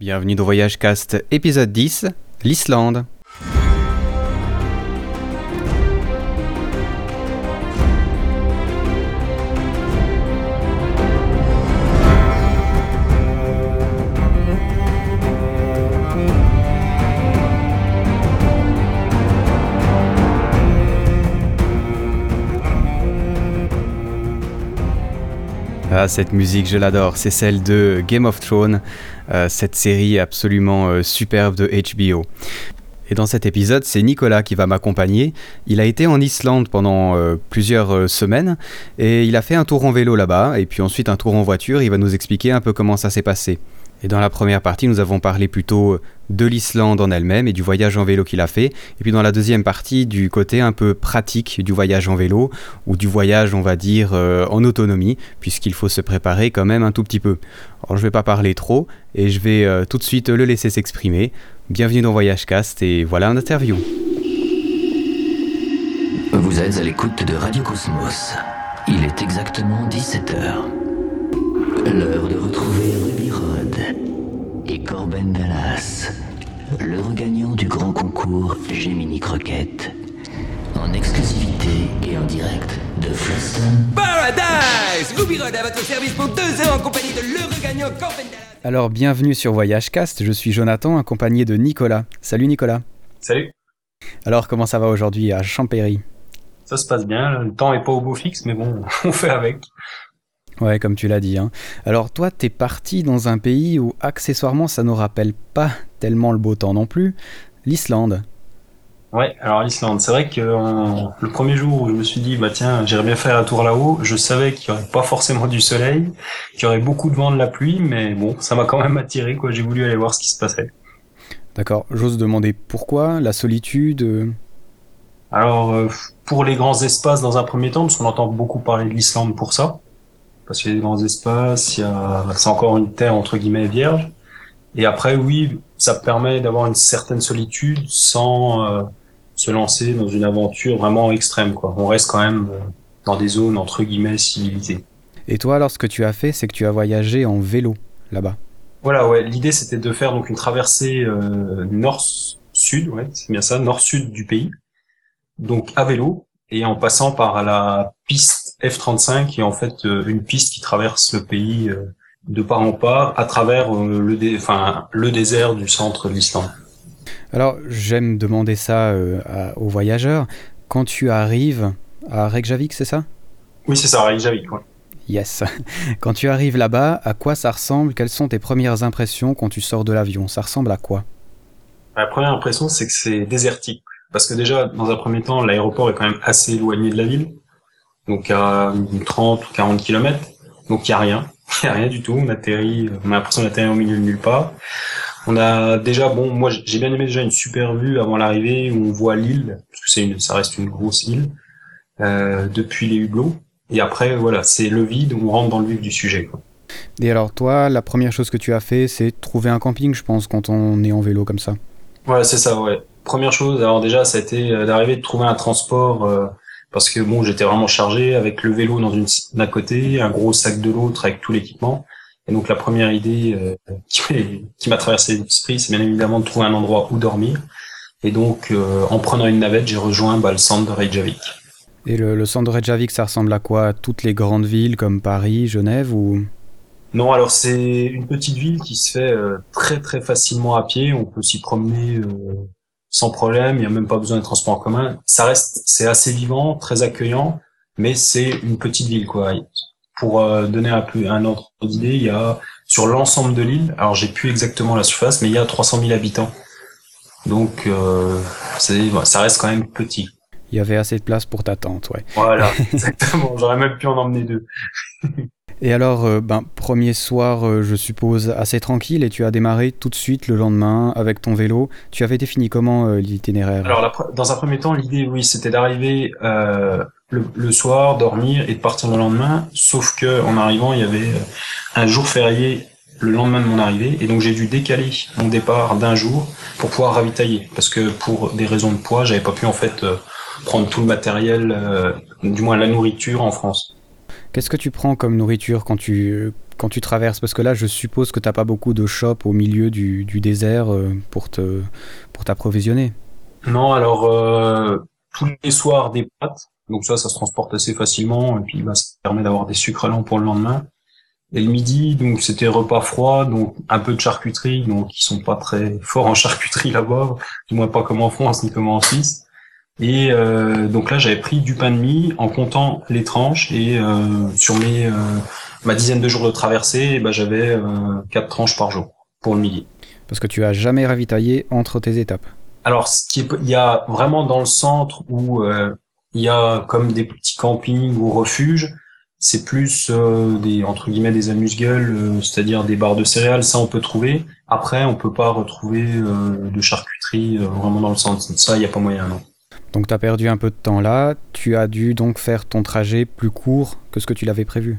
Bienvenue dans Voyage Cast épisode 10, l'Islande. Cette musique, je l'adore. C'est celle de Game of Thrones, euh, cette série absolument euh, superbe de HBO. Et dans cet épisode, c'est Nicolas qui va m'accompagner. Il a été en Islande pendant euh, plusieurs semaines et il a fait un tour en vélo là-bas et puis ensuite un tour en voiture. Il va nous expliquer un peu comment ça s'est passé. Et dans la première partie, nous avons parlé plutôt de l'Islande en elle-même et du voyage en vélo qu'il a fait. Et puis dans la deuxième partie, du côté un peu pratique du voyage en vélo, ou du voyage, on va dire, euh, en autonomie, puisqu'il faut se préparer quand même un tout petit peu. Alors je ne vais pas parler trop, et je vais euh, tout de suite le laisser s'exprimer. Bienvenue dans Voyage Cast, et voilà un interview. Vous êtes à l'écoute de Radio Cosmos. Il est exactement 17h. L'heure de retrouver Ruby et Corben Dallas, le regagnant du grand concours Gemini Croquette, en exclusivité et en direct de Floston. Paradise Ruby Rod à votre service pour deux heures en compagnie de le regagnant Corben Dallas. Alors bienvenue sur Voyage Cast, je suis Jonathan accompagné de Nicolas. Salut Nicolas. Salut. Alors comment ça va aujourd'hui à Champéry? Ça se passe bien, le temps est pas au beau fixe, mais bon, on fait avec. Ouais, comme tu l'as dit. Hein. Alors toi, t'es parti dans un pays où accessoirement ça nous rappelle pas tellement le beau temps non plus, l'Islande. Ouais, alors l'Islande, c'est vrai que le premier jour où je me suis dit bah tiens, j'irais bien faire un tour là-haut, je savais qu'il y aurait pas forcément du soleil, qu'il y aurait beaucoup de vent, de la pluie, mais bon, ça m'a quand même attiré quoi. J'ai voulu aller voir ce qui se passait. D'accord. J'ose demander pourquoi la solitude. euh, Alors euh, pour les grands espaces dans un premier temps, parce qu'on entend beaucoup parler de l'Islande pour ça, parce qu'il y a des grands espaces, il y a c'est encore une terre entre guillemets vierge. Et après oui, ça permet d'avoir une certaine solitude sans euh, se lancer dans une aventure vraiment extrême quoi. On reste quand même euh, dans des zones entre guillemets civilisées. Et toi, alors ce que tu as fait, c'est que tu as voyagé en vélo là-bas. Voilà, ouais. L'idée, c'était de faire donc une traversée euh, nord-sud, ouais, c'est bien ça, nord-sud du pays, donc à vélo et en passant par la piste F35, qui est en fait euh, une piste qui traverse le pays euh, de part en part à travers euh, le, dé- enfin, le désert du centre de l'Islande. Alors j'aime demander ça euh, à- aux voyageurs. Quand tu arrives à Reykjavik, c'est ça? Oui, c'est ça, Reykjavik. Ouais. Yes. Quand tu arrives là-bas, à quoi ça ressemble? Quelles sont tes premières impressions quand tu sors de l'avion? Ça ressemble à quoi? La première impression, c'est que c'est désertique. Parce que déjà, dans un premier temps, l'aéroport est quand même assez éloigné de la ville. Donc à une 30 ou 40 kilomètres. Donc il y a rien. Il y a rien du tout. On atterrit, on a l'impression d'atterrir au milieu de nulle part. On a déjà, bon, moi j'ai bien aimé déjà une super vue avant l'arrivée où on voit l'île, parce que c'est une, ça reste une grosse île, euh, depuis les hublots. Et après, voilà, c'est le vide où on rentre dans le vif du sujet. Quoi. Et alors toi, la première chose que tu as fait, c'est trouver un camping, je pense, quand on est en vélo comme ça. Ouais, c'est ça, ouais. Première chose, alors déjà, ça a été euh, d'arriver de trouver un transport euh, parce que bon, j'étais vraiment chargé avec le vélo dans une d'un côté, un gros sac de l'autre avec tout l'équipement. Et donc la première idée euh, qui, m'a traversé l'esprit, c'est bien évidemment de trouver un endroit où dormir. Et donc, euh, en prenant une navette, j'ai rejoint bah, le centre de Reykjavik. Et le, le centre de Reykjavik, ça ressemble à quoi? À toutes les grandes villes comme Paris, Genève ou? Non, alors c'est une petite ville qui se fait euh, très très facilement à pied. On peut s'y promener euh, sans problème. Il n'y a même pas besoin de transport en commun. Ça reste, c'est assez vivant, très accueillant, mais c'est une petite ville quoi. Pour euh, donner un peu un ordre d'idée, il y a sur l'ensemble de l'île, alors j'ai plus exactement la surface, mais il y a 300 000 habitants. Donc euh, ça reste quand même petit. il y avait assez de place pour ta tente, ouais. Voilà, exactement. J'aurais même pu en emmener deux. Et alors, euh, ben, premier soir, euh, je suppose, assez tranquille, et tu as démarré tout de suite le lendemain avec ton vélo. Tu avais défini comment euh, l'itinéraire? Alors, dans un premier temps, l'idée, oui, c'était d'arriver le, le soir, dormir et de partir le lendemain. Sauf que en arrivant, il y avait un jour férié le lendemain de mon arrivée, et donc j'ai dû décaler mon départ d'un jour pour pouvoir ravitailler, parce que pour des raisons de poids, j'avais pas pu en fait prendre tout le matériel, du moins la nourriture en France. Qu'est-ce que tu prends comme nourriture quand tu, quand tu traverses? Parce que là, je suppose que tu n'as pas beaucoup de shops au milieu du, désert euh, pour te pour t'approvisionner. Non, alors euh, tous les soirs des pâtes, donc ça, ça se transporte assez facilement et puis bah, ça permet d'avoir des sucres lents pour le lendemain. Et le midi, donc c'était repas froid, donc un peu de charcuterie, donc ils sont pas très forts en charcuterie là-bas, du moins pas comme en France ni comme en Suisse. Et euh, donc là, j'avais pris du pain de mie en comptant les tranches et euh, sur mes euh, ma dizaine de jours de traversée, bah, j'avais quatre tranches par jour pour le midi. Parce que tu as jamais ravitaillé entre tes étapes. Alors, ce qui est, il y a vraiment dans le centre où il y a comme des petits campings ou refuges c'est plus euh, des entre guillemets des amuse-gueules, euh, c'est-à-dire des barres de céréales, ça on peut trouver. Après, on peut pas retrouver euh, de charcuterie vraiment dans le centre. Ça, il y a pas moyen, non. Donc tu as perdu un peu de temps là, tu as dû donc faire ton trajet plus court que ce que tu l'avais prévu.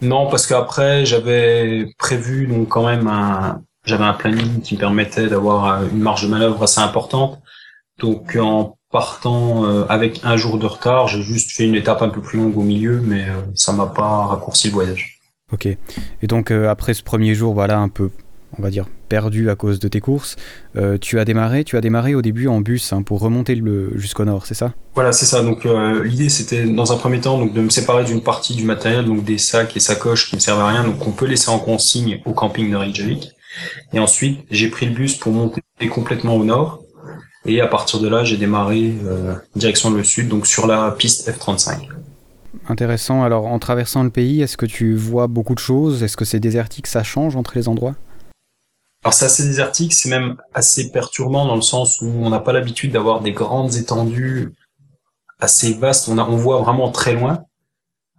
Non, parce qu'après j'avais prévu donc quand même un j'avais un planning qui me permettait d'avoir une marge de manœuvre assez importante. Donc en partant euh, avec un jour de retard. J'ai juste fait une étape un peu plus longue au milieu, mais euh, ça m'a pas raccourci le voyage. Ok. Et donc euh, après ce premier jour, voilà, un peu, on va dire, perdu à cause de tes courses, tu as démarré, tu as démarré au début en bus hein, pour remonter le, jusqu'au nord, c'est ça? Voilà, c'est ça. Donc l'idée c'était dans un premier temps donc de me séparer d'une partie du matériel, donc des sacs et sacoches qui me servent à rien, donc qu'on peut laisser en consigne au camping de Reykjavik. Et ensuite, j'ai pris le bus pour monter complètement au nord et à partir de là, j'ai démarré euh, direction le sud, donc sur la piste F35. Intéressant. Alors, en traversant le pays, est-ce que tu vois beaucoup de choses? Est-ce que c'est désertique? Ça change entre les endroits? Alors, c'est assez désertique, c'est même assez perturbant dans le sens où on n'a pas l'habitude d'avoir des grandes étendues assez vastes. On, a, on voit vraiment très loin.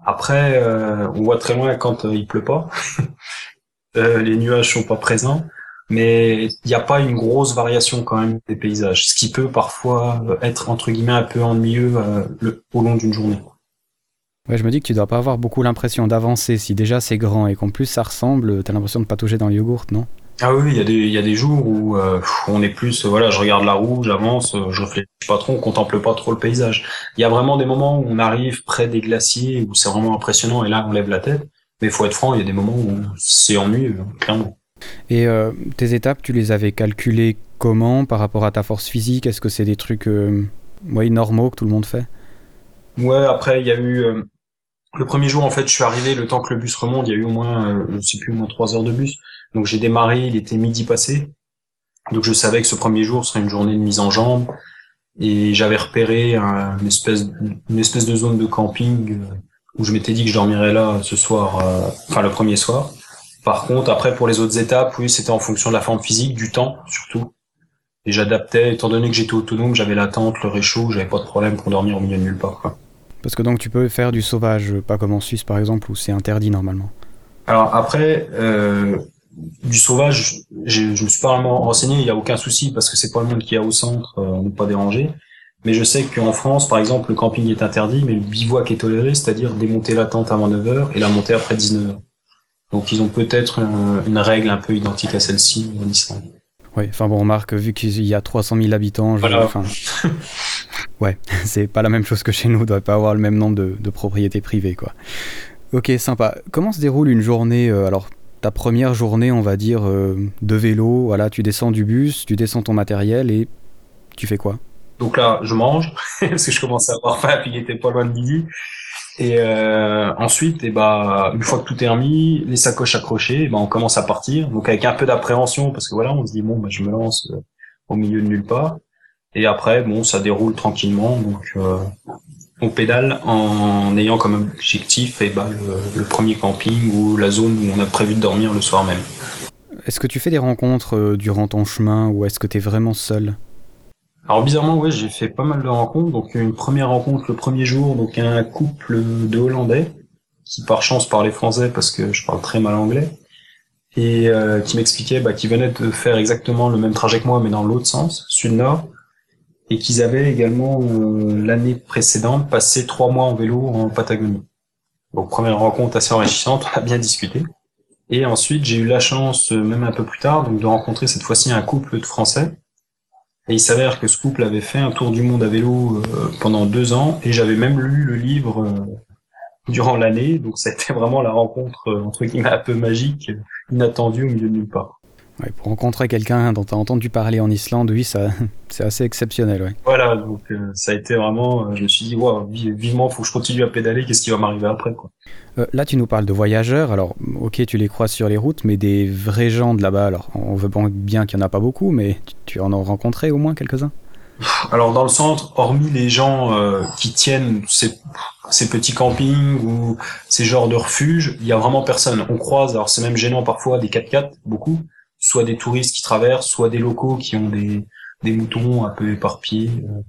Après, euh, on voit très loin quand euh, il pleut pas. les nuages sont pas présents mais il n'y a pas une grosse variation quand même des paysages, ce qui peut parfois être entre guillemets un peu ennuyeux euh, au long d'une journée. Je me dis que tu dois pas avoir beaucoup l'impression d'avancer si déjà c'est grand et qu'en plus ça ressemble, tu as l'impression de patauger dans le yogourt, non? Ah oui, il y, a des, y a des jours où euh, on est plus, voilà, je regarde la roue, j'avance, je réfléchis pas trop, on contemple pas trop le paysage. Il y a vraiment des moments où on arrive près des glaciers, où c'est vraiment impressionnant et là on lève la tête, mais faut être franc, il y a des moments où c'est ennuyeux, clairement. Et euh, tes étapes, tu les avais calculées comment par rapport à ta force physique? Est-ce que c'est des trucs euh, normaux que tout le monde fait? Ouais, après, il y a eu. Euh, le premier jour, en fait, je suis arrivé, le temps que le bus remonte, il y a eu au moins, je sais plus, au moins trois heures de bus. Donc j'ai démarré, il était midi passé. Donc je savais que ce premier jour serait une journée de mise en jambe. Et j'avais repéré une, espèce, une espèce de zone de camping où je m'étais dit que je dormirais là ce soir, enfin le premier soir. Par contre, après, pour les autres étapes, oui, c'était en fonction de la forme physique, du temps, surtout. Et j'adaptais, étant donné que j'étais autonome, j'avais la tente, le réchaud, j'avais pas de problème pour dormir au milieu de nulle part, quoi. Parce que donc tu peux faire du sauvage, pas comme en Suisse par exemple, où c'est interdit normalement. Alors après, euh, du sauvage, je me suis pas vraiment renseigné, il y a aucun souci parce que c'est pas le monde qui est au centre, euh, on n'est pas dérangé. Mais je sais qu'en France, par exemple, le camping est interdit, mais le bivouac est toléré, c'est-à-dire démonter la tente avant 9h et la monter après 19h. Donc ils ont peut-être une, règle un peu identique à celle-ci en Islande. Oui, enfin bon, on remarque, vu qu'il y a 300 000 habitants, je enfin, ouais, c'est pas la même chose que chez nous, on doit pas avoir le même nombre de, propriétés privées, quoi. Ok, sympa. Comment se déroule une journée, euh, alors ta première journée, on va dire, euh, de vélo, voilà, tu descends du bus, tu descends ton matériel et tu fais quoi? Donc là, je mange, parce que je commence à avoir faim, puis il était pas loin de midi. Et euh, ensuite, et eh bah, une fois que tout est remis, les sacoches accrochées, bah, on commence à partir. Donc avec un peu d'appréhension, parce que voilà, on se dit bon, bah, je me lance euh, au milieu de nulle part. Et après, bon, ça déroule tranquillement. Donc on pédale en ayant comme objectif eh bah, le, le, premier camping ou la zone où on a prévu de dormir le soir même. Est-ce que tu fais des rencontres euh, durant ton chemin ou est-ce que tu es vraiment seul? Alors bizarrement, ouais, j'ai fait pas mal de rencontres. Donc une première rencontre le premier jour, donc un couple de Hollandais qui par chance parlait français parce que je parle très mal anglais et euh, qui m'expliquait bah, qu'ils venaient de faire exactement le même trajet que moi mais dans l'autre sens, sud-nord, et qu'ils avaient également euh, l'année précédente passé trois mois en vélo en Patagonie. Donc première rencontre assez enrichissante, on a bien discuté. Et ensuite j'ai eu la chance, euh, même un peu plus tard, de rencontrer cette fois-ci un couple de Français et il s'avère que ce couple avait fait un tour du monde à vélo euh, pendant deux ans, et j'avais même lu le livre durant l'année. Donc ça a été vraiment la rencontre entre guillemets un peu magique, inattendue au milieu de nulle part. Ouais, pour rencontrer quelqu'un dont tu as entendu parler en Islande, oui, ça, c'est assez exceptionnel. Ouais. Voilà, donc euh, ça a été vraiment. Euh, je me suis dit, wow, vivement, faut que je continue à pédaler. Qu'est-ce qui va m'arriver après, quoi. Euh, là, tu nous parles de voyageurs. Alors, ok, tu les croises sur les routes, mais des vrais gens de là-bas. Alors, on veut bien qu'il y en a pas beaucoup, mais tu, en as rencontré au moins quelques-uns? Alors dans le centre, hormis les gens qui tiennent ces, ces, petits campings ou ces genres de refuges, il y a vraiment personne. On croise, alors c'est même gênant parfois, des 4x4, beaucoup, soit des touristes qui traversent, soit des locaux qui ont des, des moutons un peu éparpillés euh,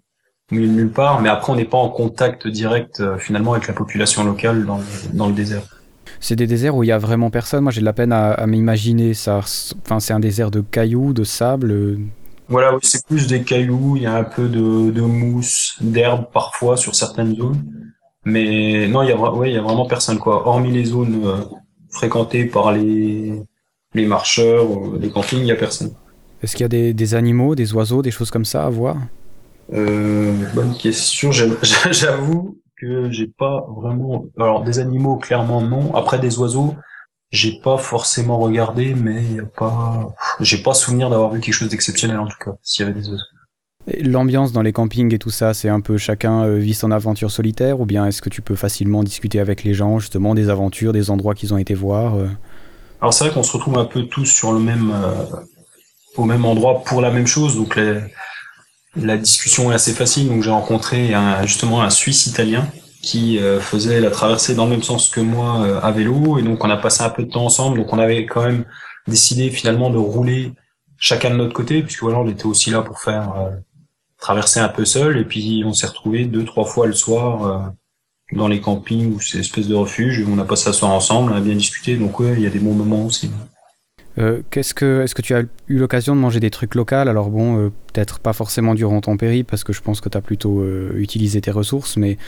au milieu de nulle part. Mais après, on n'est pas en contact direct euh, finalement avec la population locale dans le, dans le désert. C'est des déserts où il y a vraiment personne. Moi, j'ai de la peine à, m'imaginer ça. Enfin, c'est un désert de cailloux, de sable. Euh. Voilà, oui, c'est plus des cailloux. Il y a un peu de, de mousse, d'herbe parfois sur certaines zones. Mais non, il y a, ouais, il y a vraiment personne quoi. Hormis les zones fréquentées par les les marcheurs, les campings, il n'y a personne. Est-ce qu'il y a des, des, animaux, des oiseaux, des choses comme ça à voir? Euh, Bonne question. J'avoue que j'ai pas vraiment. Alors des animaux, clairement non. Après des oiseaux, j'ai pas forcément regardé, mais il y a pas. J'ai pas souvenir d'avoir vu quelque chose d'exceptionnel en tout cas. S'il y avait des oiseaux. L'ambiance dans les campings et tout ça, c'est un peu chacun euh, vit son aventure solitaire ou bien est-ce que tu peux facilement discuter avec les gens justement des aventures, des endroits qu'ils ont été voir euh? Alors c'est vrai qu'on se retrouve un peu tous sur le même euh, au même endroit pour la même chose, donc la discussion est assez facile. Donc j'ai rencontré justement un Suisse italien qui euh, faisait la traversée dans le même sens que moi euh, à vélo, et donc on a passé un peu de temps ensemble. Donc on avait quand même décidé finalement de rouler chacun de notre côté, puisque voilà on était aussi là pour faire traverser un peu seul, et puis on s'est retrouvé deux trois fois le soir dans les campings ou ces espèces de refuges. On a passé la soirée ensemble, on a bien discuté, donc ouais, il y a des bons moments aussi. Euh, qu'est-ce que, est-ce que tu as eu l'occasion de manger des trucs locaux? Alors bon, euh, peut-être pas forcément durant ton périple, parce que je pense que tu as plutôt euh, utilisé tes ressources, mais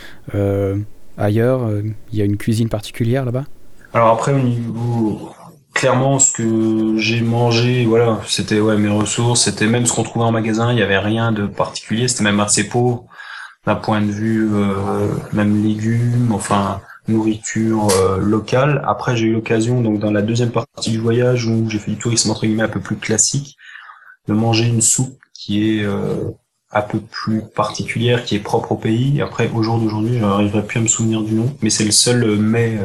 ailleurs, il y a une cuisine particulière là-bas? Alors après, au niveau... Clairement, ce que j'ai mangé, voilà, c'était ouais, mes ressources, c'était même ce qu'on trouvait en magasin, il n'y avait rien de particulier, c'était même assez pauvre d'un point de vue euh, même légumes, enfin nourriture euh, locale. Après, j'ai eu l'occasion, donc dans la deuxième partie du voyage où j'ai fait du tourisme entre guillemets un peu plus classique, de manger une soupe qui est euh, un peu plus particulière, qui est propre au pays. Après, au jour d'aujourd'hui, je n'arriverai plus à me souvenir du nom, mais c'est le seul mets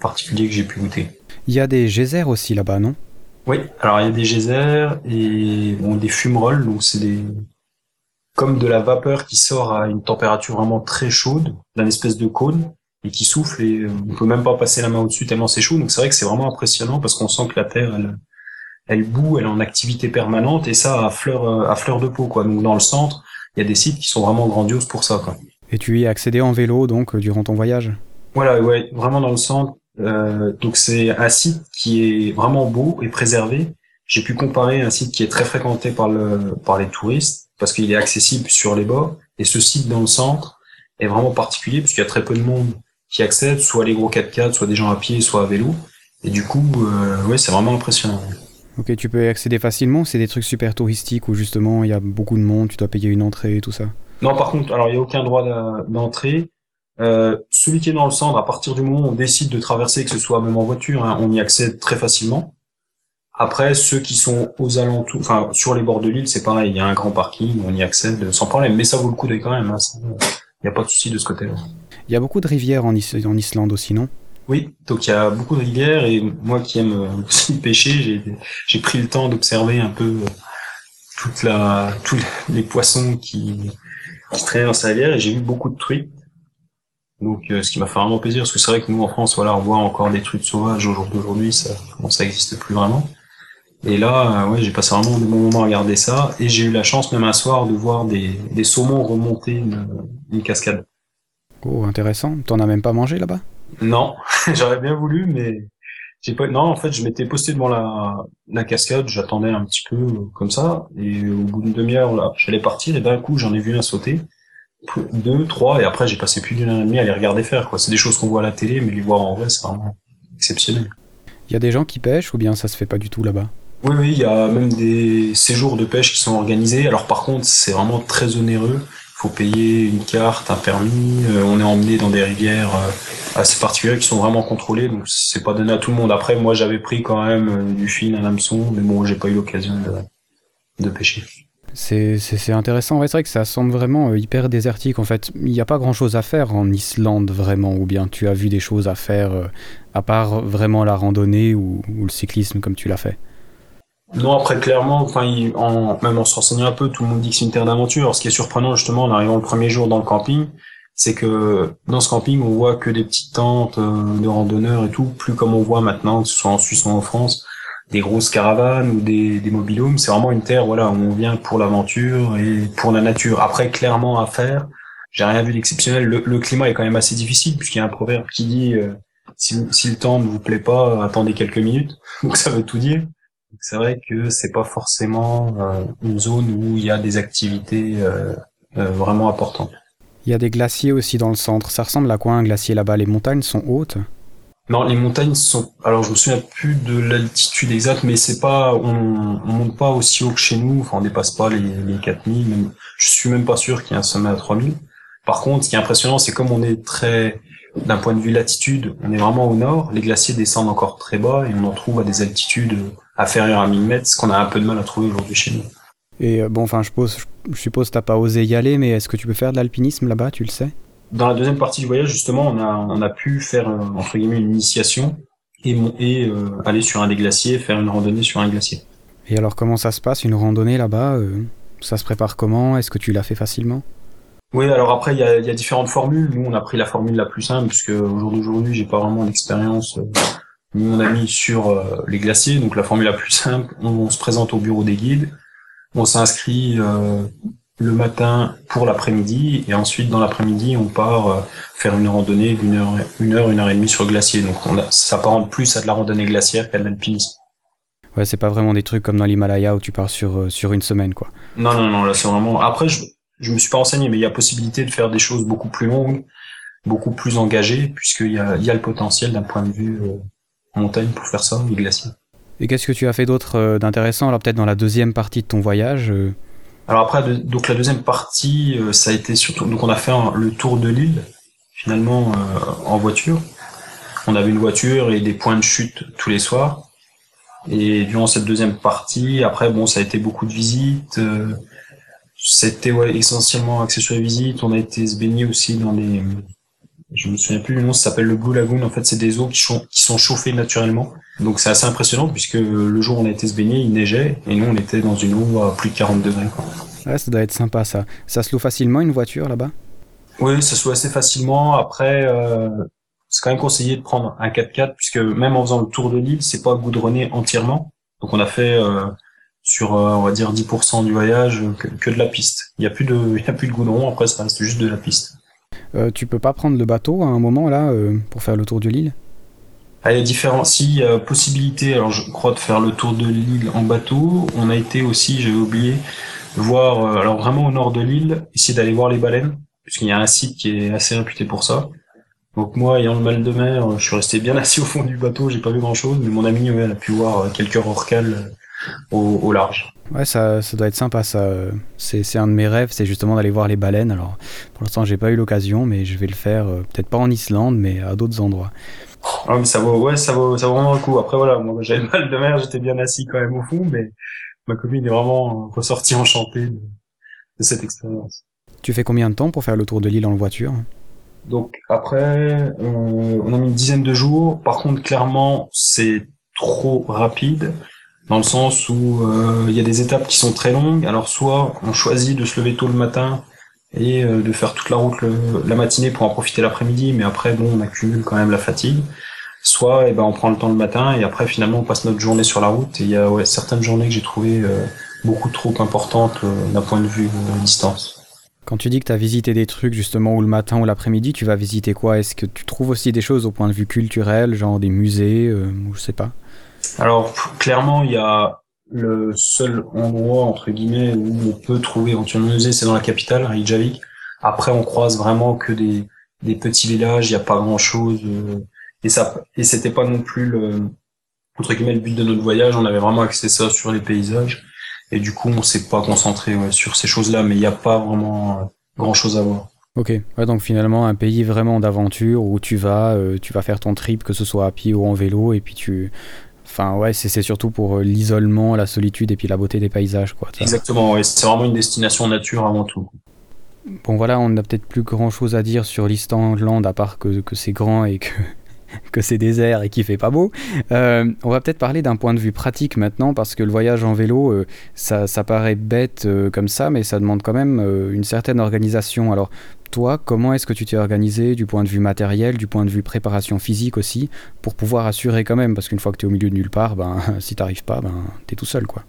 particulier que j'ai pu goûter. Il y a des geysers aussi là-bas, non? Oui, alors il y a des geysers et bon, des fumerolles, donc c'est des comme de la vapeur qui sort à une température vraiment très chaude, d'un espèce de cône, et qui souffle, et euh, on peut même pas passer la main au-dessus tellement c'est chaud. Donc c'est vrai que c'est vraiment impressionnant parce qu'on sent que la Terre, elle, elle boue, elle est en activité permanente, et ça à fleur, euh, à fleur de peau, quoi. Donc dans le centre, il y a des sites qui sont vraiment grandioses pour ça, quoi. Et tu y as accédé en vélo, donc, euh, durant ton voyage? Voilà, ouais, vraiment dans le centre. Euh, donc c'est un site qui est vraiment beau et préservé. J'ai pu comparer un site qui est très fréquenté par, le, par les touristes parce qu'il est accessible sur les bords. Et ce site dans le centre est vraiment particulier puisqu'il y a très peu de monde qui accède, soit les gros 4x4, soit des gens à pied, soit à vélo. Et du coup, euh, ouais, c'est vraiment impressionnant. Ok, tu peux y accéder facilement C'est des trucs super touristiques où justement il y a beaucoup de monde, tu dois payer une entrée et tout ça Non, par contre, alors il n'y a aucun droit d'entrée. Euh, celui qui est dans le centre, à partir du moment où on décide de traverser, que ce soit même en voiture, hein, on y accède très facilement. Après, ceux qui sont aux alentours, enfin sur les bords de l'île, c'est pareil, il y a un grand parking, on y accède sans problème, mais ça vaut le coup d'aller quand même. Hein, il n'y a pas de souci de ce côté-là. Il y a beaucoup de rivières en, Islande aussi, non? Oui, donc il y a beaucoup de rivières et moi qui aime euh, aussi pêcher, j'ai pris le temps d'observer un peu euh, toute la, tous les poissons qui, qui dans sa rivière et j'ai vu beaucoup de truites. Donc, euh, ce qui m'a fait vraiment plaisir, parce que c'est vrai que nous en France, voilà, on voit encore des truites sauvages au jour d'aujourd'hui, ça, bon, ça existe plus vraiment. Et là, euh, ouais, j'ai passé vraiment de bons moments à regarder ça. Et j'ai eu la chance, même un soir, de voir des, des saumons remonter une, cascade. Oh, intéressant. T'en as même pas mangé là-bas? Non, j'aurais bien voulu, mais j'ai pas. Non, en fait, je m'étais posté devant la, la cascade, j'attendais un petit peu euh, comme ça, et au bout d'une demi-heure, là, j'allais partir, et d'un coup, j'en ai vu un sauter, deux, trois, et après, j'ai passé plus d'une heure et demie à les regarder faire. Quoi, c'est des choses qu'on voit à la télé, mais les voir en vrai, c'est vraiment exceptionnel. Il y a des gens qui pêchent, ou bien ça se fait pas du tout là-bas? Oui, oui, il y a même des séjours de pêche qui sont organisés. Alors par contre, c'est vraiment très onéreux. Il faut payer une carte, un permis. Euh, on est emmené dans des rivières euh, assez particulières qui sont vraiment contrôlées, donc c'est pas donné à tout le monde. Après, moi, j'avais pris quand même euh, du fil, un hameçon, mais bon, j'ai pas eu l'occasion de, pêcher. C'est intéressant, ouais, c'est vrai que ça semble vraiment hyper désertique en fait. Il n'y a pas grand chose à faire en Islande vraiment, ou bien tu as vu des choses à faire à part vraiment la randonnée ou le cyclisme comme tu l'as fait? Non, après clairement, enfin, en, même en se renseignant un peu, tout le monde dit que c'est une terre d'aventure. Ce qui est surprenant justement en arrivant le premier jour dans le camping, c'est que dans ce camping, on voit que des petites tentes euh, de randonneurs et tout, plus comme on voit maintenant, que ce soit en Suisse ou en France, des grosses caravanes ou des, des mobilhomes. C'est vraiment une terre, voilà, où on vient pour l'aventure et pour la nature. Après, clairement à faire, j'ai rien vu d'exceptionnel. Le, climat est quand même assez difficile puisqu'il y a un proverbe qui dit euh, si, si, le temps ne vous plaît pas, attendez quelques minutes. Donc ça veut tout dire. C'est vrai que c'est pas forcément euh, une zone où il y a des activités euh, euh, vraiment importantes. Il y a des glaciers aussi dans le centre. Ça ressemble à quoi un glacier là-bas? Les montagnes sont hautes? Non, les montagnes sont. Alors je me souviens plus de l'altitude exacte, mais c'est pas. On, on monte pas aussi haut que chez nous. Enfin, on dépasse pas les, les 4000. Même... Je suis même pas sûr qu'il y ait un sommet à 3000. Par contre, ce qui est impressionnant, c'est comme on est très d'un point de vue latitude, on est vraiment au nord, les glaciers descendent encore très bas et on en trouve à des altitudes inférieures à 1000 mètres, ce qu'on a un peu de mal à trouver aujourd'hui chez nous. Et euh, bon, enfin, je, suppose, je suppose que t'as pas osé y aller, mais est-ce que tu peux faire de l'alpinisme là-bas, tu le sais? Dans la deuxième partie du voyage, justement, on a, on a pu faire, euh, entre guillemets, une initiation et, et euh, aller sur un des glaciers, faire une randonnée sur un glacier. Et alors, comment ça se passe, une randonnée là-bas Ça se prépare comment? Est-ce que tu l'as fait facilement? Oui, alors après, il y a, y a, différentes formules. Nous, on a pris la formule la plus simple, puisque au jour d'aujourd'hui, j'ai pas vraiment d'expérience. Euh, nous, on a mis sur euh, les glaciers, donc la formule la plus simple. On, se présente au bureau des guides, on s'inscrit euh, le matin pour l'après-midi, et ensuite, dans l'après-midi, on part faire une randonnée d'une heure, une heure, une heure et demie sur le glacier. Donc, on a, ça rendre plus à de la randonnée glaciaire qu'à de l'alpinisme. Ouais, c'est pas vraiment des trucs comme dans l'Himalaya où tu pars sur, sur une semaine, quoi. Non, non, non, là, c'est vraiment... Après, je je me suis pas renseigné, mais il y a possibilité de faire des choses beaucoup plus longues, beaucoup plus engagées, puisqu'il y a, il y a le potentiel d'un point de vue euh, montagne pour faire ça, les glaciers. Et qu'est-ce que tu as fait d'autre euh, d'intéressant Alors peut-être dans la deuxième partie de ton voyage euh Alors après, donc la deuxième partie, ça a été surtout, donc on a fait le tour de l'île, finalement en voiture. On avait une voiture et des points de chute tous les soirs. Et durant cette deuxième partie, après, bon, ça a été beaucoup de visites. C'était ouais, essentiellement axé sur les visites. On a été se baigner aussi dans des... Je me souviens plus du nom, ça s'appelle le Blue Lagoon. En fait, c'est des eaux qui sont, qui sont chauffées naturellement. Donc c'est assez impressionnant puisque le jour où on a été se baigner, il neigeait et nous on était dans une eau à plus de 40 degrés. Quoi. Ouais, ça doit être sympa ça. Ça se loue facilement une voiture là-bas? Oui, ça se loue assez facilement. Après, euh, c'est quand même conseillé de prendre un 4x4 puisque même en faisant le tour de l'île, c'est pas goudronné entièrement. Donc on a fait euh, sur euh, on va dire 10% du voyage que, de la piste. Il n'y a plus de il y a plus de goudron après ça reste juste de la piste. Euh, tu peux pas prendre le bateau à un moment là euh, pour faire le tour de l'île ah, Il y a différents si possibilité alors je crois de faire le tour de l'île en bateau. On a été aussi j'avais oublié voir alors vraiment au nord de l'île essayer d'aller voir les baleines puisqu'il y a un site qui est assez réputé pour ça. Donc moi, ayant le mal de mer, je suis resté bien assis au fond du bateau, j'ai pas vu grand chose, mais mon ami elle a pu voir quelques rorquals au, large. Ouais, ça, ça doit être sympa, ça. C'est un de mes rêves, c'est justement d'aller voir les baleines. Alors, pour l'instant, j'ai pas eu l'occasion, mais je vais le faire, euh, peut-être pas en Islande, mais à d'autres endroits. Ah, mais ça vaut, ouais, ça vaut, ça vaut vraiment le coup. Après, voilà, moi, j'avais mal de mer, j'étais bien assis quand même au fond, mais ma copine est vraiment ressortie enchantée de, cette expérience. Tu fais combien de temps pour faire le tour de l'île en voiture? Donc, après, on, on a mis une dizaine de jours. Par contre, clairement, c'est trop rapide dans le sens où euh, il y a des étapes qui sont très longues. Alors soit on choisit de se lever tôt le matin et euh, de faire toute la route la matinée pour en profiter l'après-midi, mais après bon on accumule quand même la fatigue. Soit eh ben on prend le temps le matin et après finalement on passe notre journée sur la route. Et il y a certaines journées que j'ai trouvées euh, beaucoup trop importantes d'un point de vue distance. Quand tu dis que tu as visité des trucs justement où le matin ou l'après-midi, tu vas visiter quoi? Est-ce que tu trouves aussi des choses au point de vue culturel, genre des musées, ou je sais pas? Alors clairement, il y a le seul endroit entre guillemets où on peut trouver éventuellement musée, c'est dans la capitale, Reykjavik. Après, on croise vraiment que des, des petits villages, il n'y a pas grand chose. Euh, et ça, et c'était pas non plus le entre guillemets le but de notre voyage. On avait vraiment axé ça sur les paysages. Et du coup, on s'est pas concentré sur ces choses-là, mais il n'y a pas vraiment grand chose à voir. Ok, donc finalement un pays vraiment d'aventure où tu vas, euh, tu vas faire ton trip, que ce soit à pied ou en vélo, et puis tu... Enfin ouais, c'est surtout pour euh, l'isolement, la solitude et puis la beauté des paysages. Quoi, Exactement, ouais. c'est vraiment une destination nature avant tout. Bon voilà, on n'a peut-être plus grand chose à dire sur l'Istanland à part que, que c'est grand et que que c'est désert et qu'il fait pas beau. Euh, on va peut-être parler d'un point de vue pratique maintenant, parce que le voyage en vélo, euh, ça, paraît bête euh, comme ça, mais ça demande quand même une certaine organisation. Alors, toi, comment est-ce que tu t'es organisé du point de vue matériel, du point de vue préparation physique aussi, pour pouvoir assurer quand même? Parce qu'une fois que tu es au milieu de nulle part, ben, si t'arrives pas, ben, tu es tout seul. quoi.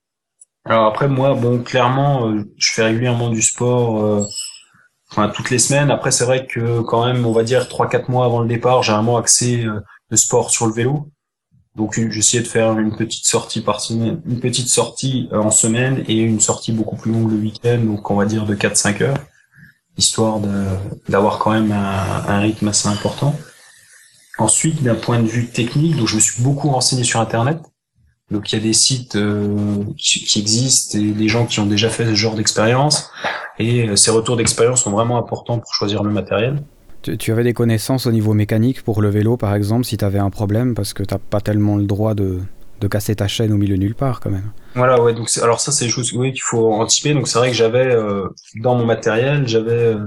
Alors après, moi, bon, clairement, je fais régulièrement du sport enfin toutes les semaines. Après, c'est vrai que quand même, on va dire trois quatre mois avant le départ, j'ai vraiment axé euh, le sport sur le vélo. Donc j'essayais de faire une petite sortie par semaine, une petite sortie euh, en semaine et une sortie beaucoup plus longue le week-end, donc on va dire de 4-5 heures, histoire d'avoir quand même un, un, rythme assez important. Ensuite, d'un point de vue technique, donc je me suis beaucoup renseigné sur Internet. Donc il y a des sites euh, qui, qui, existent et des gens qui ont déjà fait ce genre d'expérience. Et euh, ces retours d'expérience sont vraiment importants pour choisir le matériel. Tu, avais des connaissances au niveau mécanique pour le vélo, par exemple, si tu avais un problème, parce que tu n'as pas tellement le droit de, de, casser ta chaîne au milieu de nulle part, quand même. Voilà, ouais. Donc alors ça, c'est des choses oui, qu'il faut anticiper. Donc c'est vrai que j'avais euh, dans mon matériel, j'avais euh,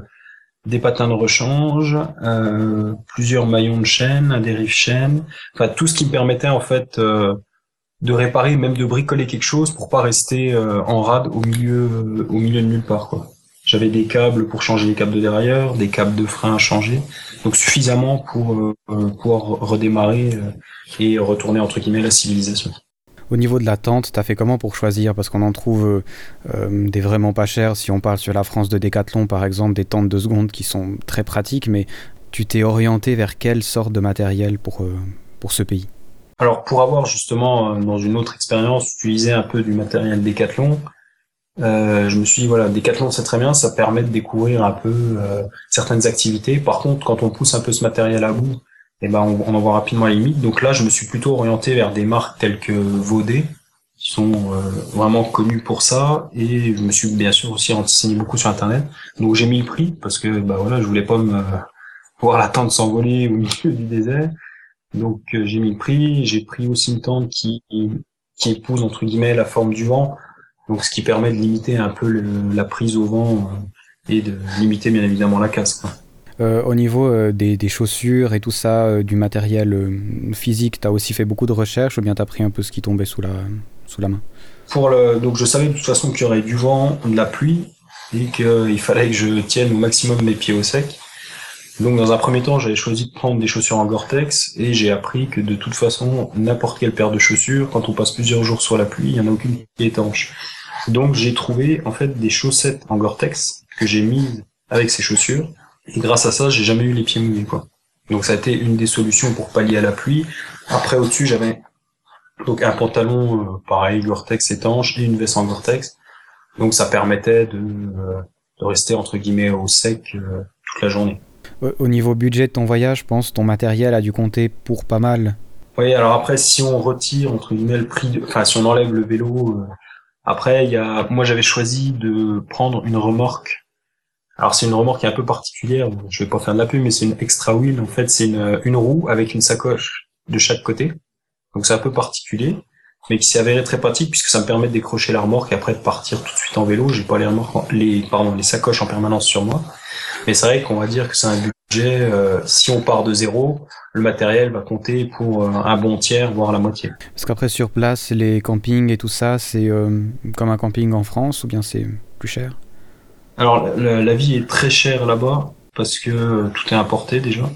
des patins de rechange, euh, plusieurs maillons de chaîne, un dérive chaîne, enfin tout ce qui me permettait en fait de réparer, même de bricoler quelque chose pour pas rester en rade au milieu, au milieu de nulle part, quoi. J'avais des câbles pour changer les câbles de derrière, des câbles de frein à changer, donc suffisamment pour euh, pouvoir redémarrer euh, et retourner entre guillemets la civilisation. Au niveau de la tente, t'as fait comment pour choisir? Parce qu'on en trouve euh, des vraiment pas chers. Si on parle sur la France de Decathlon, par exemple, des tentes de seconde qui sont très pratiques, mais tu t'es orienté vers quelle sorte de matériel pour, pour ce pays? Alors, pour avoir justement, dans une autre expérience, utilisé un peu du matériel Decathlon, euh, je me suis dit, voilà, Decathlon c'est très bien, ça permet de découvrir un peu euh, certaines activités. Par contre, quand on pousse un peu ce matériel à bout, eh ben, on, en voit rapidement les limites. Donc là, je me suis plutôt orienté vers des marques telles que Vaudé, qui sont euh, vraiment connues pour ça. Et je me suis bien sûr aussi renseigné beaucoup sur Internet. Donc j'ai mis le prix parce que bah voilà, je voulais pas me voir la tente s'envoler au milieu du désert. Donc j'ai mis le prix. J'ai pris aussi une tente qui qui épouse entre guillemets la forme du vent donc, ce qui permet de limiter un peu la prise au vent euh, et de limiter bien évidemment la casse. Euh, au niveau euh, des, chaussures et tout ça, du matériel physique, tu as aussi fait beaucoup de recherches ou bien tu as pris un peu ce qui tombait sous la, sous la main? Pour le, Donc je savais de toute façon qu'il y aurait du vent, de la pluie et qu'il fallait que je tienne au maximum mes pieds au sec. Donc dans un premier temps, j'avais choisi de prendre des chaussures en Gore-Tex et j'ai appris que de toute façon, n'importe quelle paire de chaussures, quand on passe plusieurs jours sous la pluie, il n'y en a aucune qui est étanche. Donc j'ai trouvé en fait des chaussettes en Gore-Tex que j'ai mises avec ces chaussures et grâce à ça, j'ai jamais eu les pieds mouillés quoi. Donc ça a été une des solutions pour pallier à la pluie. Après au-dessus, j'avais donc un pantalon euh, pareil Gore-Tex étanche et une veste en Gore-Tex. Donc ça permettait de, euh, de rester entre guillemets au sec euh, toute la journée. Au niveau budget de ton voyage, je pense ton matériel a dû compter pour pas mal. Oui, alors après, si on retire entre guillemets le prix, enfin si on enlève le vélo, euh, après il y a, moi j'avais choisi de prendre une remorque. Alors c'est une remorque qui est un peu particulière, je vais pas faire de la pub, mais c'est une extra wheel. En fait, c'est une, une roue avec une sacoche de chaque côté. Donc c'est un peu particulier, mais qui s'est avéré très pratique puisque ça me permet de décrocher la remorque et après de partir tout de suite en vélo. J'ai pas les remorques, les pardon, les sacoches en permanence sur moi. Mais c'est vrai qu'on va dire que c'est un budget, euh, si on part de zéro, le matériel va compter pour euh, un bon tiers, voire la moitié. Parce qu'après, sur place, les campings et tout ça, c'est euh, comme un camping en France ou bien c'est plus cher? Alors, la, vie est très chère là-bas parce que tout est importé déjà.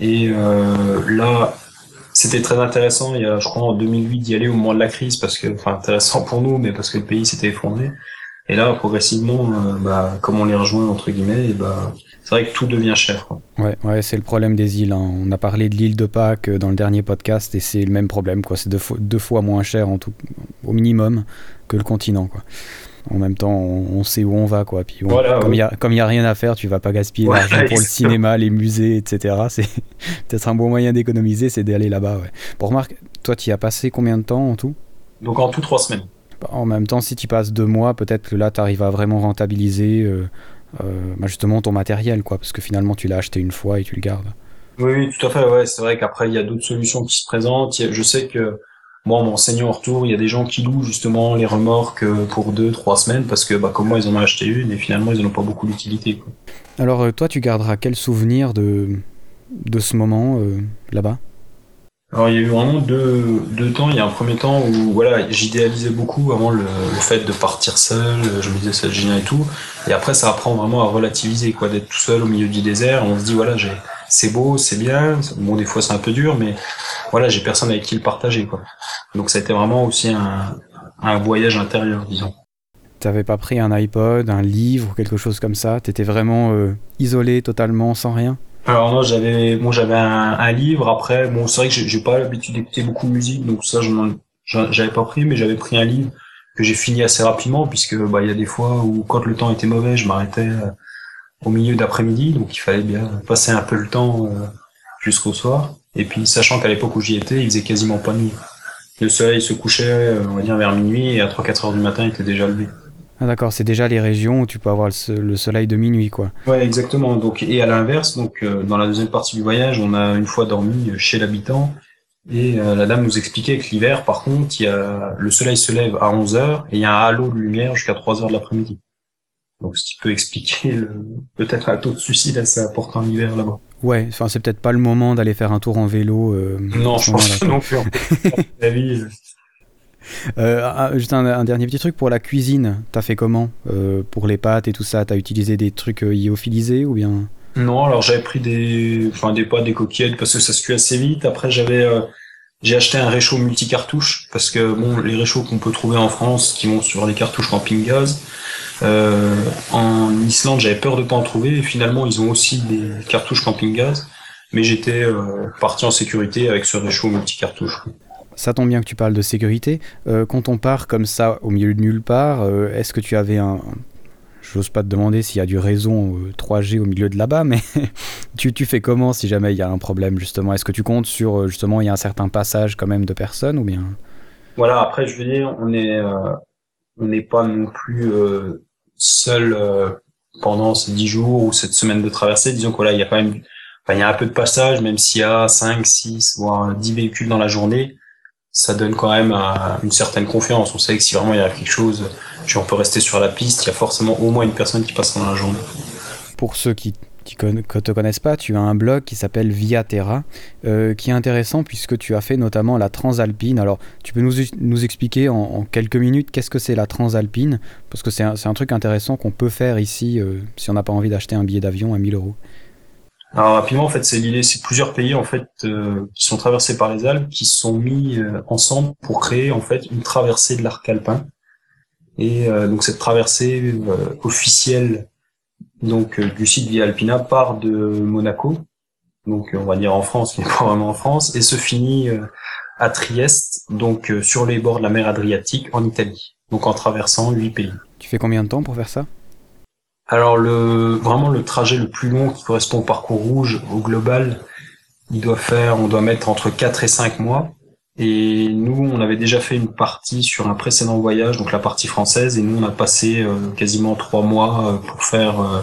Et là, c'était très intéressant, il y a, je crois, en 2008 d'y aller au moment de la crise parce que, enfin, intéressant pour nous, mais parce que le pays s'était effondré. Et là, progressivement, euh, bah, comme on les rejoint entre guillemets, et bah, c'est vrai que tout devient cher. Quoi. Ouais, ouais, c'est le problème des îles. Hein. On a parlé de l'île de Pâques euh, dans le dernier podcast et c'est le même problème. Quoi. C'est deux, deux fois moins cher en tout, au minimum que le continent. Quoi. En même temps, on, sait où on va, quoi. Puis comme il n'y a, rien à faire, tu vas pas gaspiller l'argent pour le cinéma, les musées, etc. C'est peut-être un bon moyen d'économiser, c'est d'aller là-bas. Ouais. Bon, Marc, toi, tu y as passé combien de temps en tout? Donc en tout trois semaines. En même temps, si tu passes deux mois, peut-être que là, tu arrives à vraiment rentabiliser euh, bah, justement ton matériel, quoi, parce que finalement tu l'as acheté une fois et tu le gardes. Oui, oui, tout à fait. Ouais, c'est vrai qu'après il y a d'autres solutions qui se présentent. Je sais que moi, en m'enseignant en retour, il y a des gens qui louent justement les remorques pour deux, trois semaines parce que, bah, comme moi, ils en ont acheté une et finalement, ils n'en ont pas beaucoup d'utilité. Alors, toi, tu garderas quel souvenir de, de ce moment là-bas? Alors il y a eu vraiment deux, deux temps. Il y a un premier temps où voilà, j'idéalisais beaucoup vraiment le, fait de partir seul. Je me disais c'est génial et tout. Et après ça apprend vraiment à relativiser quoi, d'être tout seul au milieu du désert. On se dit voilà, j'ai, c'est beau, c'est bien. Bon des fois c'est un peu dur, mais voilà, j'ai personne avec qui le partager quoi. Donc ça a été vraiment aussi un, un voyage intérieur, disons. T'avais pas pris un iPod, un livre ou quelque chose comme ça? T'étais vraiment euh, isolé totalement, sans rien? Alors non, j'avais bon, j'avais un, un, livre. Après, bon, c'est vrai que j'ai pas l'habitude d'écouter beaucoup de musique, donc ça, j'avais pas pris, mais j'avais pris un livre que j'ai fini assez rapidement, puisque bah il y a des fois où quand le temps était mauvais, je m'arrêtais euh, au milieu d'après-midi, donc il fallait bien passer un peu le temps euh, jusqu'au soir. Et puis sachant qu'à l'époque où j'y étais, il faisait quasiment pas nuit. Le soleil se couchait, euh, on va dire vers minuit, et à 3-4 heures du matin, il était déjà levé. Ah d'accord, c'est déjà les régions où tu peux avoir le, soleil de minuit, quoi. Ouais, exactement. Donc, et à l'inverse, donc euh, dans la deuxième partie du voyage, on a une fois dormi chez l'habitant, et euh, la dame nous expliquait que l'hiver, par contre, il y a, le soleil se lève à 11 heures et il y a un halo de lumière jusqu'à 3 heures de l'après-midi. Donc, ce qui peut expliquer peut-être un taux de suicide assez important en hiver là-bas. Ouais, enfin, c'est peut-être pas le moment d'aller faire un tour en vélo. Euh, non, je pense non plus. Euh, juste un, dernier petit truc pour la cuisine. T'as fait comment euh, pour les pâtes et tout ça? T'as utilisé des trucs lyophilisés ou bien? Non, alors j'avais pris des, enfin des pâtes, des coquillettes parce que ça se cuit assez vite. Après j'avais, j'ai acheté un réchaud multi-cartouche parce que bon, les réchauds qu'on peut trouver en France qui vont sur les cartouches camping gaz. En Islande, j'avais peur de pas en trouver et finalement ils ont aussi des cartouches camping gaz. Mais j'étais parti en sécurité avec ce réchaud multi-cartouche. Ça tombe bien que tu parles de sécurité. Euh, quand on part comme ça au milieu de nulle part, euh, est-ce que tu avais un... J'ose pas te demander s'il y a du réseau 3G euh, au milieu de là-bas, mais tu, tu, fais comment si jamais il y a un problème justement? Est-ce que tu comptes sur justement il y a un certain passage quand même de personnes ou bien? Voilà, après je veux dire, on est on n'est pas non plus seul pendant ces 10 jours ou cette semaine de traversée. Disons que là, il y a quand même il y a un peu de passage, même s'il y a 5, 6, voire 10 véhicules dans la journée ça donne quand même une certaine confiance. On sait que si vraiment il y a quelque chose, on peut rester sur la piste, il y a forcément au moins une personne qui passe dans la journée. Pour ceux qui ne te connaissent pas, tu as un blog qui s'appelle Via Terra, euh, qui est intéressant puisque tu as fait notamment la Transalpine. Alors, tu peux nous, nous expliquer en, quelques minutes qu'est-ce que c'est la Transalpine? Parce que c'est un, un, truc intéressant qu'on peut faire ici euh, si on n'a pas envie d'acheter un billet d'avion à 1000 euros. Alors rapidement, en fait, c'est l'idée, c'est plusieurs pays en fait euh, qui sont traversés par les Alpes, qui sont mis ensemble pour créer en fait une traversée de l'arc alpin. Et donc cette traversée officielle donc du site Via Alpina part de Monaco, donc on va dire en France, mais pas vraiment en France, et se finit à Trieste, donc sur les bords de la mer Adriatique en Italie, donc en traversant huit pays. Tu fais combien de temps pour faire ça? Alors le vraiment le trajet le plus long qui correspond au parcours rouge au global, il doit faire, on doit mettre entre 4 et 5 mois. Et nous, on avait déjà fait une partie sur un précédent voyage, donc la partie française, et nous on a passé euh, quasiment 3 mois euh, pour faire euh,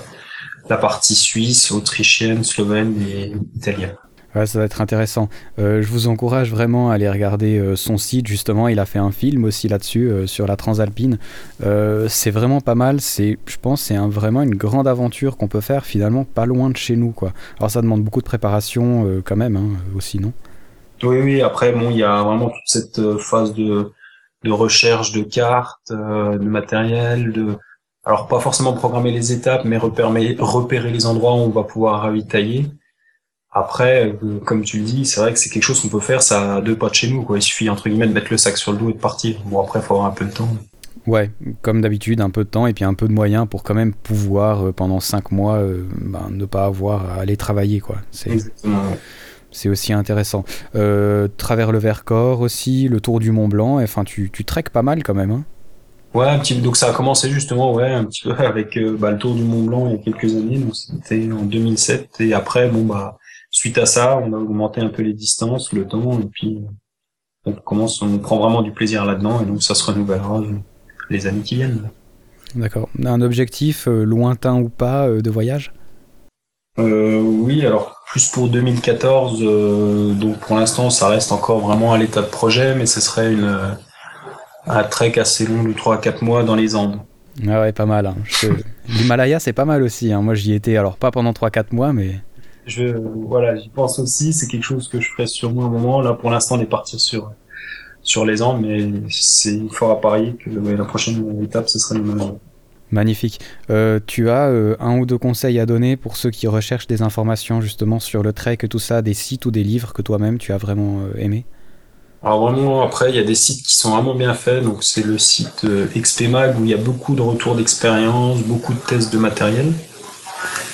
la partie suisse, autrichienne, slovène et italienne. Ouais, ça va être intéressant. Je vous encourage vraiment à aller regarder son site. Justement, il a fait un film aussi là-dessus sur la Transalpine. c'est vraiment pas mal. Je pense, c'est vraiment une grande aventure qu'on peut faire finalement pas loin de chez nous. Alors ça demande beaucoup de préparation quand même hein, aussi, non? Oui, oui. Après, bon, il y a vraiment toute cette phase de, de recherche de cartes, de matériel, de alors pas forcément programmer les étapes, mais repérer, repérer les endroits où on va pouvoir ravitailler. Après, euh, comme tu le dis, c'est vrai que c'est quelque chose qu'on peut faire, ça a deux pas de chez nous. Quoi. Il suffit entre guillemets de mettre le sac sur le dos et de partir. Bon, après, il faut avoir un peu de temps. Ouais, comme d'habitude, un peu de temps et puis un peu de moyens pour quand même pouvoir, euh, pendant cinq mois, euh, ben, ne pas avoir à aller travailler. quoi. C'est, c'est aussi intéressant. travers le Vercors aussi, le tour du Mont Blanc, enfin, tu, tu pas mal quand même. Hein Ouais, un petit, donc ça a commencé justement, ouais, un petit peu avec bah, le Tour du Mont Blanc il y a quelques années, donc c'était en 2007, et après, bon bah, suite à ça, on a augmenté un peu les distances, le temps, et puis on commence, on prend vraiment du plaisir là-dedans, et donc ça se renouvellera les années qui viennent. D'accord. Un objectif lointain ou pas de voyage? Oui, alors plus pour 2014. donc pour l'instant, ça reste encore vraiment à l'état de projet, mais ce serait une, un trek assez long de 3 à 4 mois dans les Andes. Ah ouais, pas mal. Hein. L'Himalaya, c'est pas mal aussi. Hein. Moi, j'y étais, alors pas pendant 3-4 mois, mais. Je, voilà, j'y pense aussi. C'est quelque chose que je ferai sûrement un moment. Là, pour l'instant, on est parti sur, sur les Andes, mais c'est fort à parier que la prochaine étape, ce sera l'Himalaya. Magnifique. Euh, tu as euh, un ou deux conseils à donner pour ceux qui recherchent des informations justement sur le trek et tout ça, des sites ou des livres que toi-même tu as vraiment euh, aimé? Alors vraiment, après, il y a des sites qui sont vraiment bien faits. Donc c'est le site XPMag où il y a beaucoup de retours d'expérience, beaucoup de tests de matériel.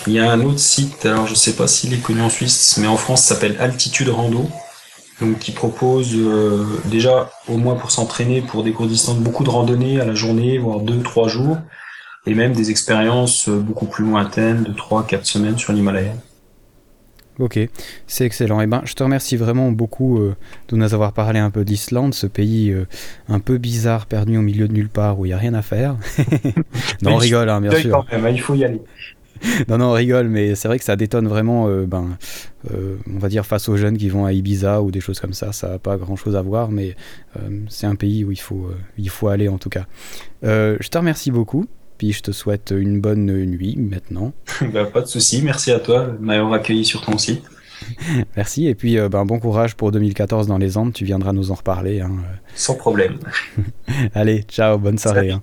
Il y a un autre site, alors je sais pas s'il est connu en Suisse, mais en France, s'appelle Altitude Rando. Donc qui propose déjà au moins pour s'entraîner pour des courtes distances beaucoup de randonnées à la journée, voire deux, trois jours, et même des expériences euh, beaucoup plus lointaines de trois, quatre semaines sur l'Himalaya. Ok, c'est excellent. Eh ben, je te remercie vraiment beaucoup euh, de nous avoir parlé un peu d'Islande, ce pays euh, un peu bizarre, perdu au milieu de nulle part, où il n'y a rien à faire. non, on rigole, hein, bien sûr. Hein, il faut y aller. non, non, on rigole, mais c'est vrai que ça détonne vraiment, euh, ben, on va dire, face aux jeunes qui vont à Ibiza ou des choses comme ça. Ça n'a pas grand-chose à voir, mais c'est un pays où il faut, il faut aller en tout cas. je te remercie beaucoup. Puis je te souhaite une bonne nuit maintenant. bah, pas de souci, merci à toi de m'avoir accueilli sur ton site. Merci, et puis euh, ben, bon courage pour 2014 dans les Andes, tu viendras nous en reparler. Hein. Sans problème. Allez, ciao, bonne soirée. Hein.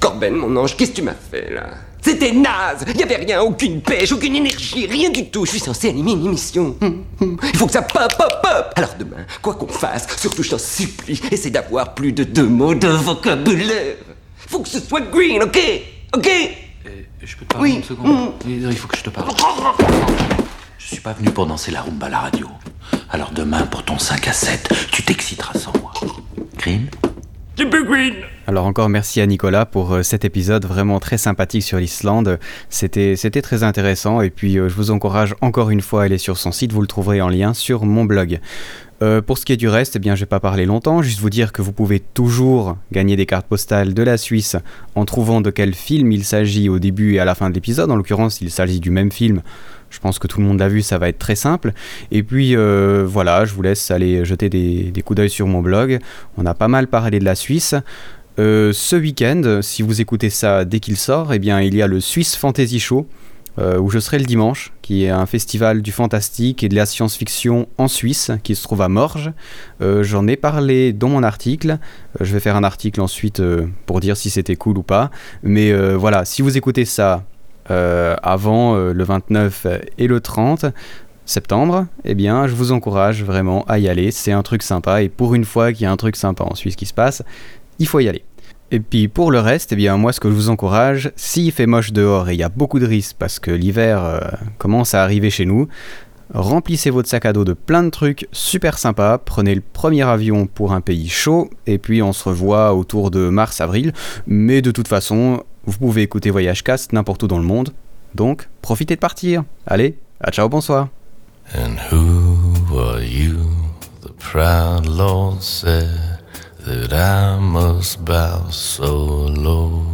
Corben, mon ange, qu'est-ce que tu m'as fait là? C'était naze Il n'y avait rien, aucune pêche, aucune énergie, rien du tout. Je suis censé animer une émission. Hum, hum. Il faut que ça pop, pop, pop Alors demain, quoi qu'on fasse, surtout je t'en supplie, essaie d'avoir plus de deux mots de vocabulaire. Faut que ce soit green, ok? Ok? Eh, Je peux te parler oui. une seconde? Mm. Il faut que je te parle. Je suis pas venu pour danser la rumba à la radio. Alors demain, pour ton 5 à 7, tu t'exciteras sans moi. Green? Green alors encore merci à Nicolas pour euh, cet épisode vraiment très sympathique sur l'Islande. C'était, c'était très intéressant et puis euh, je vous encourage encore une fois à aller sur son site, vous le trouverez en lien sur mon blog. Euh, pour ce qui est du reste, eh bien, je vais pas parler longtemps, juste vous dire que vous pouvez toujours gagner des cartes postales de la Suisse en trouvant de quel film il s'agit au début et à la fin de l'épisode. En l'occurrence, il s'agit du même film. Je pense que tout le monde l'a vu, ça va être très simple. Et puis euh, voilà, je vous laisse aller jeter des, coups d'œil sur mon blog. On a pas mal parlé de la Suisse. Euh, ce week-end, si vous écoutez ça dès qu'il sort, eh bien, il y a le Swiss Fantasy Show euh, où je serai le dimanche, qui est un festival du fantastique et de la science-fiction en Suisse, qui se trouve à Morges. Euh, j'en ai parlé dans mon article. Euh, je vais faire un article ensuite pour dire si c'était cool ou pas. Mais voilà, si vous écoutez ça avant le 29 et le 30, septembre, eh bien, je vous encourage vraiment à y aller. C'est un truc sympa et pour une fois qu'il y a un truc sympa en Suisse qui se passe, il faut y aller. Et puis pour le reste, eh bien moi ce que je vous encourage, s'il fait moche dehors et il y a beaucoup de risques parce que l'hiver euh, commence à arriver chez nous, remplissez votre sac à dos de plein de trucs super sympas, prenez le premier avion pour un pays chaud et puis on se revoit autour de mars-avril. Mais de toute façon, vous pouvez écouter Voyage Cast n'importe où dans le monde. Donc profitez de partir. Allez, à ciao, bonsoir. That I must bow so low.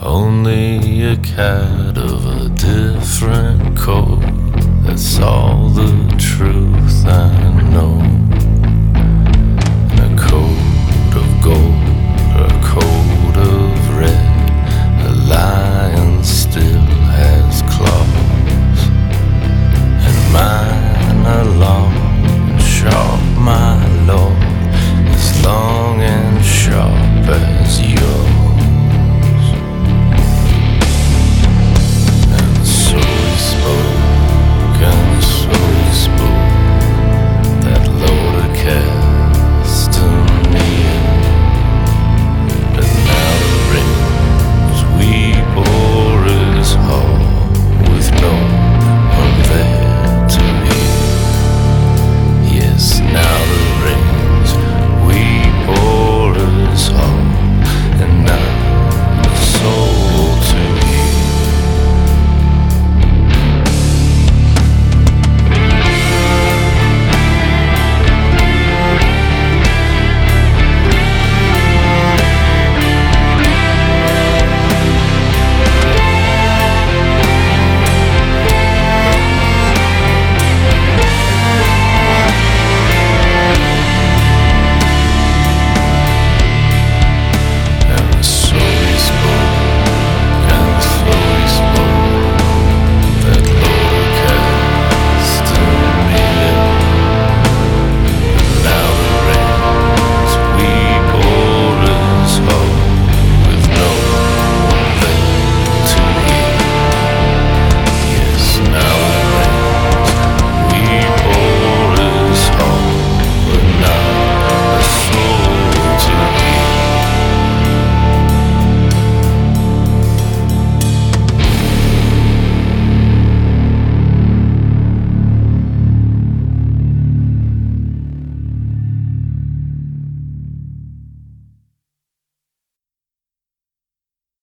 Only a cat of a different coat, that's all the truth I know.